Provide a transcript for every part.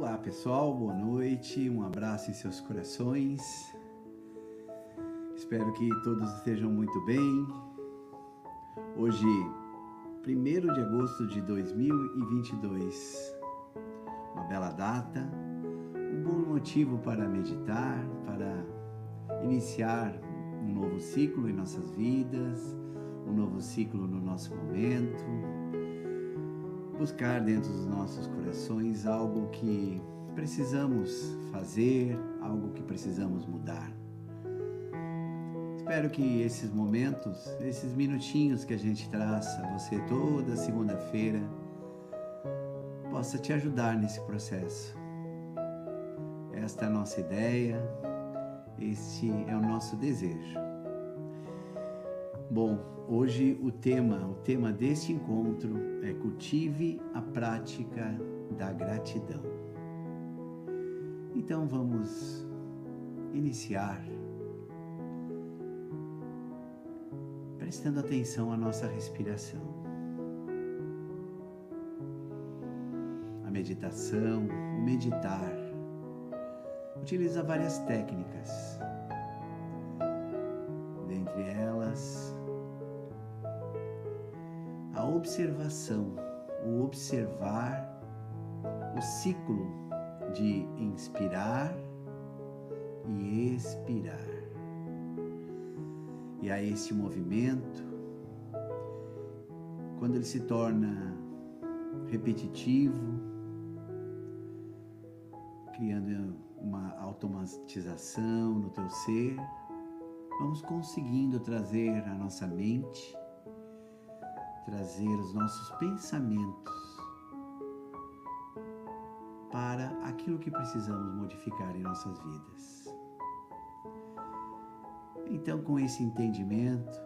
Olá pessoal, boa noite, um abraço em seus corações. Espero que todos estejam muito bem. Hoje, 1 de agosto de 2022, uma bela data, um bom motivo para meditar, para iniciar um novo ciclo em nossas vidas, um novo ciclo no nosso momento buscar dentro dos nossos corações algo que precisamos fazer, algo que precisamos mudar. Espero que esses momentos, esses minutinhos que a gente traça você toda segunda-feira, possa te ajudar nesse processo. Esta é a nossa ideia, este é o nosso desejo. Bom, hoje o tema, o tema deste encontro é cultive a prática da gratidão. Então vamos iniciar prestando atenção à nossa respiração. A meditação, o meditar, utiliza várias técnicas. Observação, o observar o ciclo de inspirar e expirar. E a esse movimento, quando ele se torna repetitivo, criando uma automatização no teu ser, vamos conseguindo trazer a nossa mente trazer os nossos pensamentos para aquilo que precisamos modificar em nossas vidas. Então, com esse entendimento,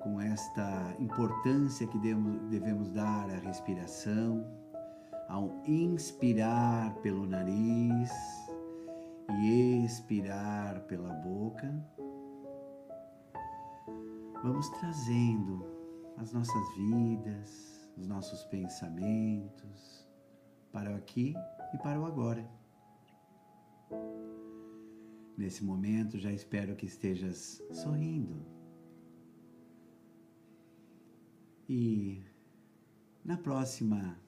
com esta importância que devemos dar à respiração, ao inspirar pelo nariz e expirar pela boca, vamos trazendo as nossas vidas, os nossos pensamentos para o aqui e para o agora. Nesse momento já espero que estejas sorrindo. E na próxima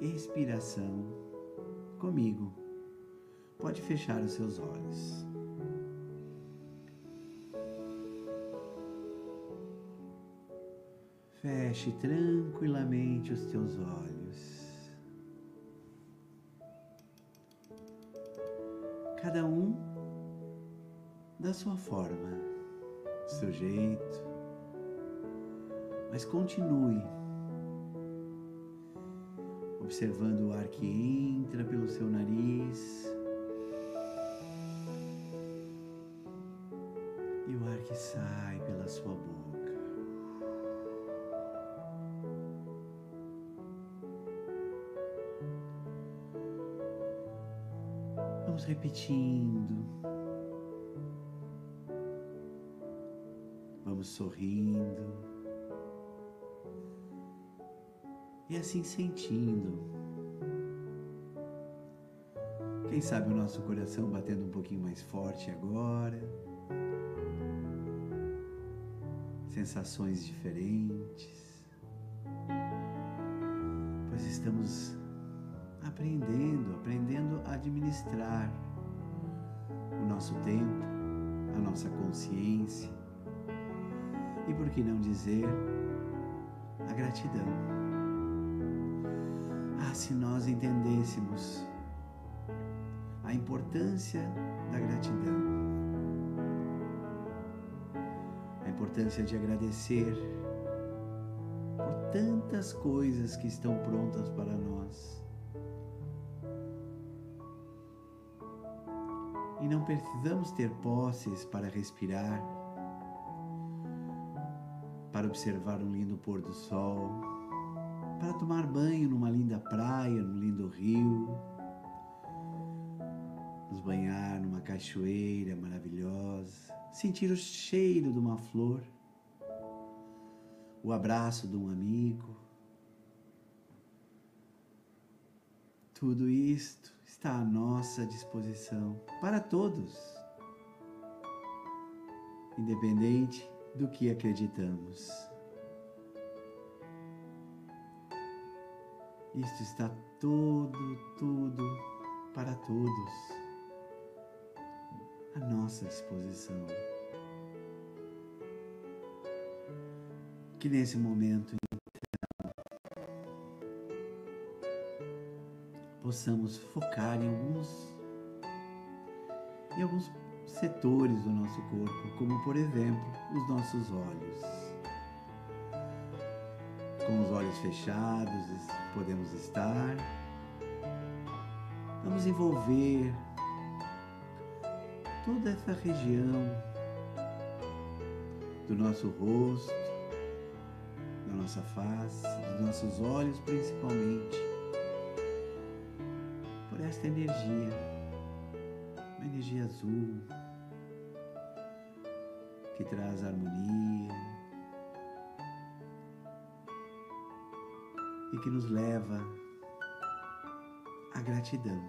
expiração comigo, pode fechar os seus olhos. Feche tranquilamente os teus olhos. Cada um da sua forma, do seu jeito, mas continue observando o ar que entra pelo seu nariz e o ar que sai pela sua boca. Vamos repetindo. Vamos sorrindo. E assim sentindo. Quem sabe o nosso coração batendo um pouquinho mais forte agora. Sensações diferentes. Pois estamos aprendendo, aprendendo a administrar o nosso tempo, a nossa consciência e, por que não dizer, a gratidão. Ah, se nós entendêssemos a importância da gratidão, a importância de agradecer por tantas coisas que estão prontas para nós não precisamos ter posses para respirar, para observar um lindo pôr do sol, para tomar banho numa linda praia, num lindo rio, nos banhar numa cachoeira maravilhosa, sentir o cheiro de uma flor, o abraço de um amigo, Tudo isto está à nossa disposição para todos, independente do que acreditamos. Isto está tudo, tudo para todos à nossa disposição. Que nesse momento possamos focar em alguns em alguns setores do nosso corpo, como por exemplo os nossos olhos com os olhos fechados, podemos estar. Vamos envolver toda essa região do nosso rosto, da nossa face, dos nossos olhos principalmente, esta energia, uma energia azul que traz harmonia, e que nos leva à gratidão.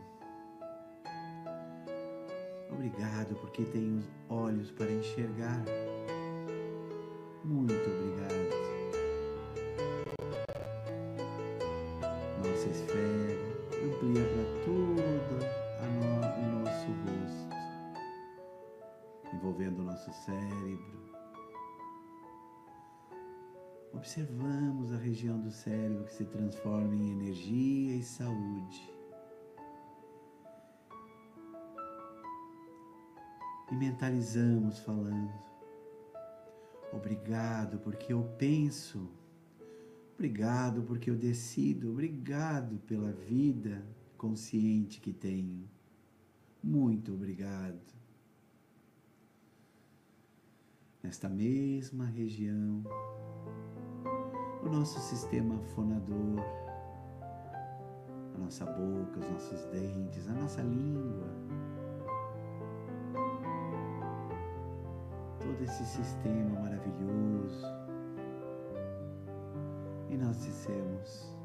Obrigado porque tenho olhos para enxergar. Muito E mentalizamos falando: Obrigado porque eu penso, obrigado porque eu decido, obrigado pela vida consciente que tenho. Muito obrigado. Nesta mesma região, o nosso sistema fonador, a nossa boca, os nossos dentes, a nossa língua. Todo esse sistema maravilhoso. E nós dissemos: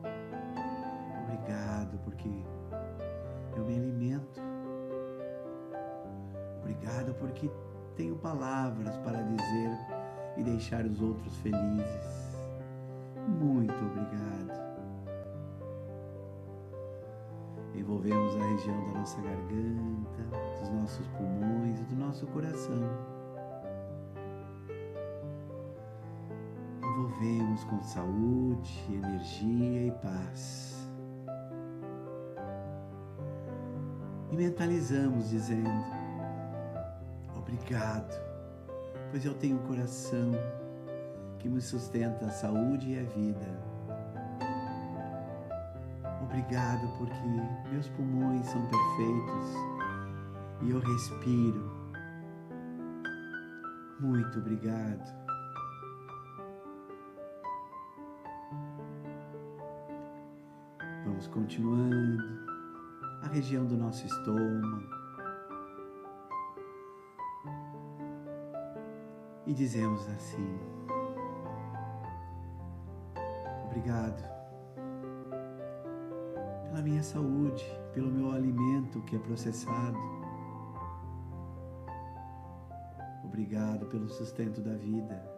Obrigado, porque eu me alimento. Obrigado, porque tenho palavras para dizer e deixar os outros felizes. Muito obrigado. Envolvemos a região da nossa garganta, dos nossos pulmões e do nosso coração. Envolvemos com saúde, energia e paz. E mentalizamos dizendo: Obrigado, pois eu tenho um coração que me sustenta a saúde e a vida. Obrigado porque meus pulmões são perfeitos e eu respiro. Muito obrigado. Vamos continuando a região do nosso estômago. E dizemos assim: Obrigado pela minha saúde, pelo meu alimento que é processado. Obrigado pelo sustento da vida,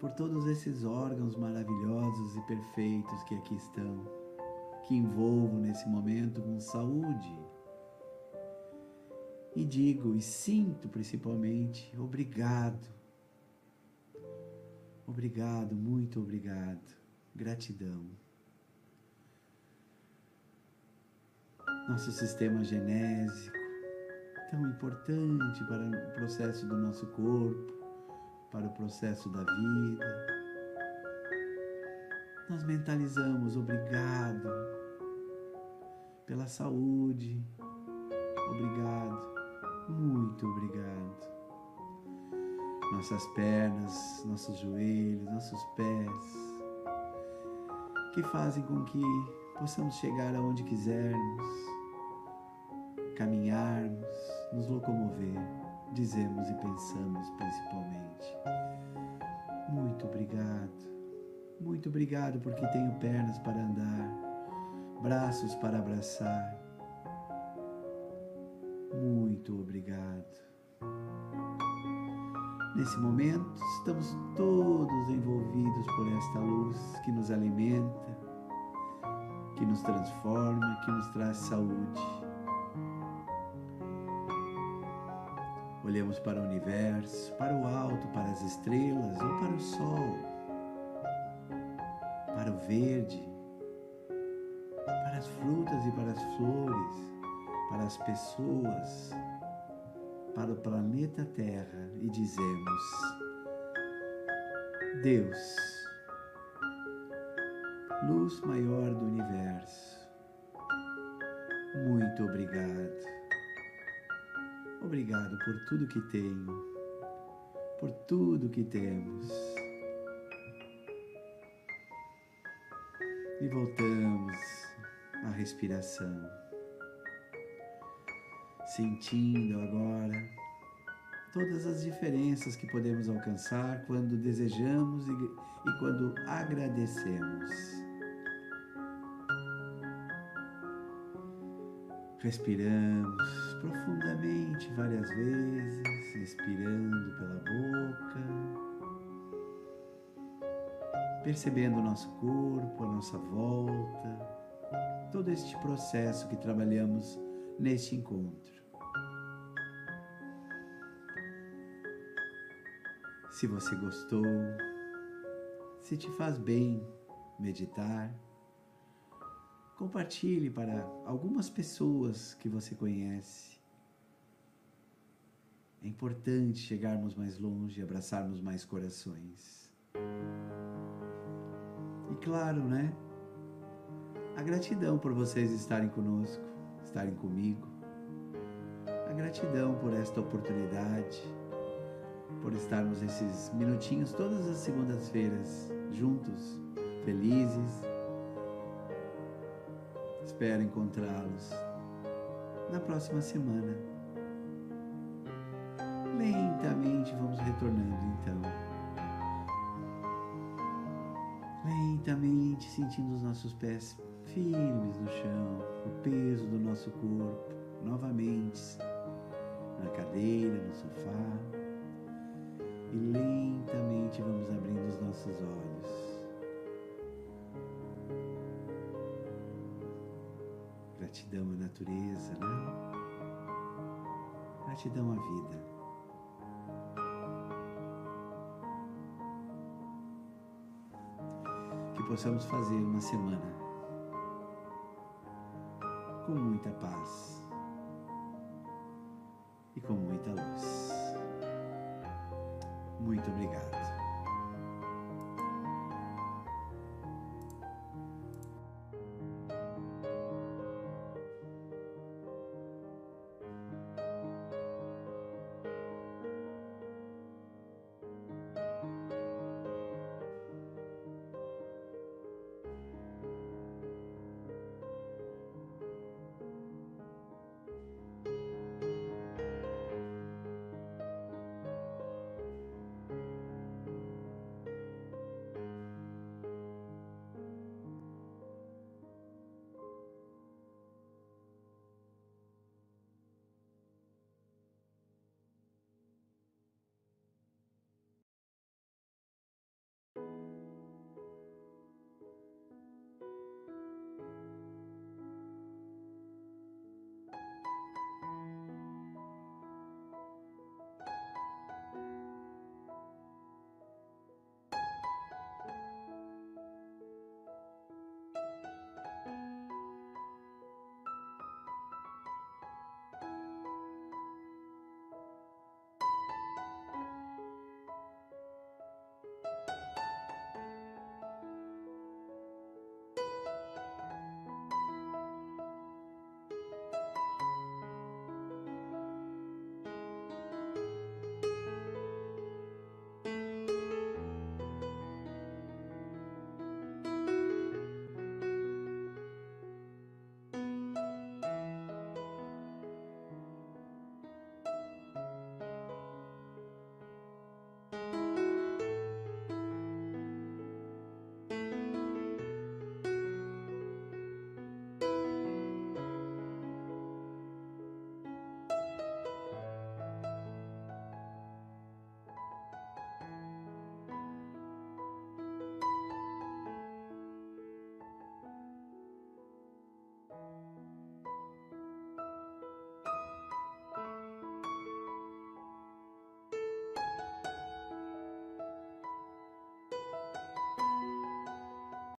por todos esses órgãos maravilhosos e perfeitos que aqui estão, que envolvo nesse momento com saúde. E digo e sinto principalmente obrigado Obrigado, muito obrigado. Gratidão. Nosso sistema genésico, tão importante para o processo do nosso corpo, para o processo da vida. Nós mentalizamos obrigado pela saúde, obrigado, muito obrigado. Nossas pernas, nossos joelhos, nossos pés, que fazem com que possamos chegar aonde quisermos, caminharmos, nos locomover, dizemos e pensamos principalmente. Muito obrigado, muito obrigado porque tenho pernas para andar, braços para abraçar. Muito obrigado. Nesse momento, estamos todos envolvidos por esta luz que nos alimenta, que nos transforma, que nos traz saúde. Olhamos para o universo, para o alto, para as estrelas ou para o sol, para o verde, para as frutas e para as flores, para as pessoas, para o planeta Terra e dizemos: Deus, luz maior do universo, muito obrigado. Obrigado por tudo que tenho, por tudo que temos. E voltamos à respiração, sentindo agora todas as diferenças que podemos alcançar quando desejamos e, e quando agradecemos. Respiramos profundamente várias vezes, expirando pela boca, percebendo o nosso corpo, a nossa volta, todo este processo que trabalhamos neste encontro. Se você gostou, se te faz bem meditar, Compartilhe para algumas pessoas que você conhece. É importante chegarmos mais longe, abraçarmos mais corações. E claro, né? A gratidão por vocês estarem conosco, estarem comigo. A gratidão por esta oportunidade, por estarmos esses minutinhos todas as segundas-feiras juntos, felizes Espero encontrá-los na próxima semana. Lentamente vamos retornando então. Lentamente sentindo os nossos pés firmes no chão, o peso do nosso corpo novamente na cadeira, no sofá. E lentamente vamos abrindo os nossos olhos. Gratidão à natureza, né? Gratidão à vida. Que possamos fazer uma semana com muita paz e com muita luz. Muito obrigado.